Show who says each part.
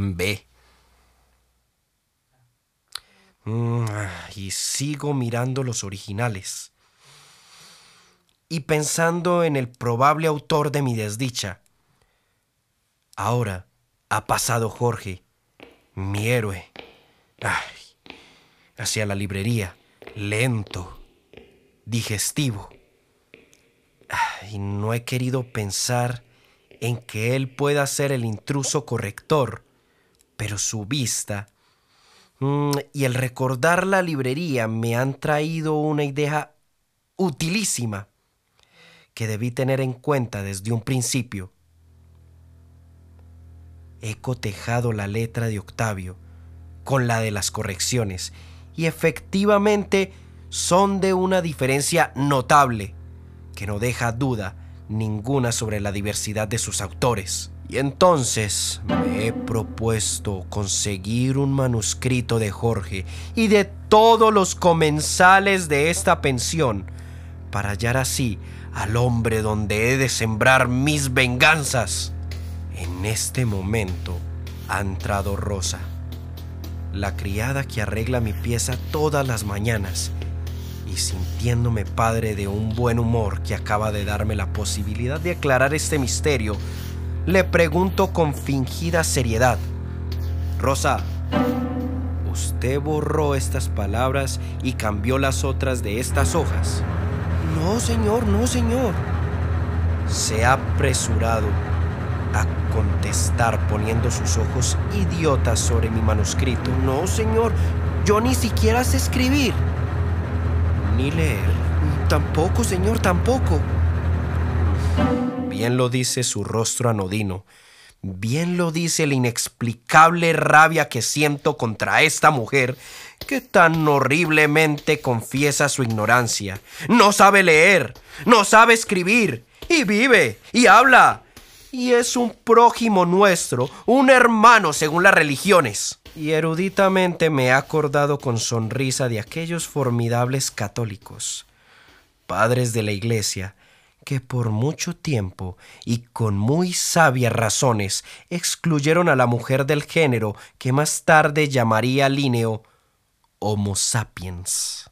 Speaker 1: B. Mm, y sigo mirando los originales. Y pensando en el probable autor de mi desdicha. Ahora ha pasado Jorge, mi héroe. hacia la librería, lento, digestivo. y no he querido pensar en que él pueda ser el intruso corrector, pero su vista mm, y el recordar la librería me han traído una idea utilísima que debí tener en cuenta desde un principio. He cotejado la letra de Octavio con la de las correcciones y efectivamente son de una diferencia notable que no deja duda ninguna sobre la diversidad de sus autores. Y entonces me he propuesto conseguir un manuscrito de Jorge y de todos los comensales de esta pensión para hallar así al hombre donde he de sembrar mis venganzas. En este momento ha entrado Rosa, la criada que arregla mi pieza todas las mañanas y sintiéndome padre de un buen humor que acaba de darme la posibilidad de aclarar este misterio, le pregunto con fingida seriedad, Rosa, ¿usted borró estas palabras y cambió las otras de estas hojas?
Speaker 2: No, señor, no, señor.
Speaker 1: Se ha apresurado a contestar poniendo sus ojos idiotas sobre mi manuscrito.
Speaker 2: No, señor, yo ni siquiera sé escribir
Speaker 1: ni leer.
Speaker 2: Tampoco, señor, tampoco.
Speaker 1: Bien lo dice su rostro anodino. Bien lo dice la inexplicable rabia que siento contra esta mujer que tan horriblemente confiesa su ignorancia. No sabe leer, no sabe escribir, y vive, y habla, y es un prójimo nuestro, un hermano según las religiones y eruditamente me he acordado con sonrisa de aquellos formidables católicos, padres de la Iglesia, que por mucho tiempo y con muy sabias razones excluyeron a la mujer del género que más tarde llamaría Linneo Homo sapiens.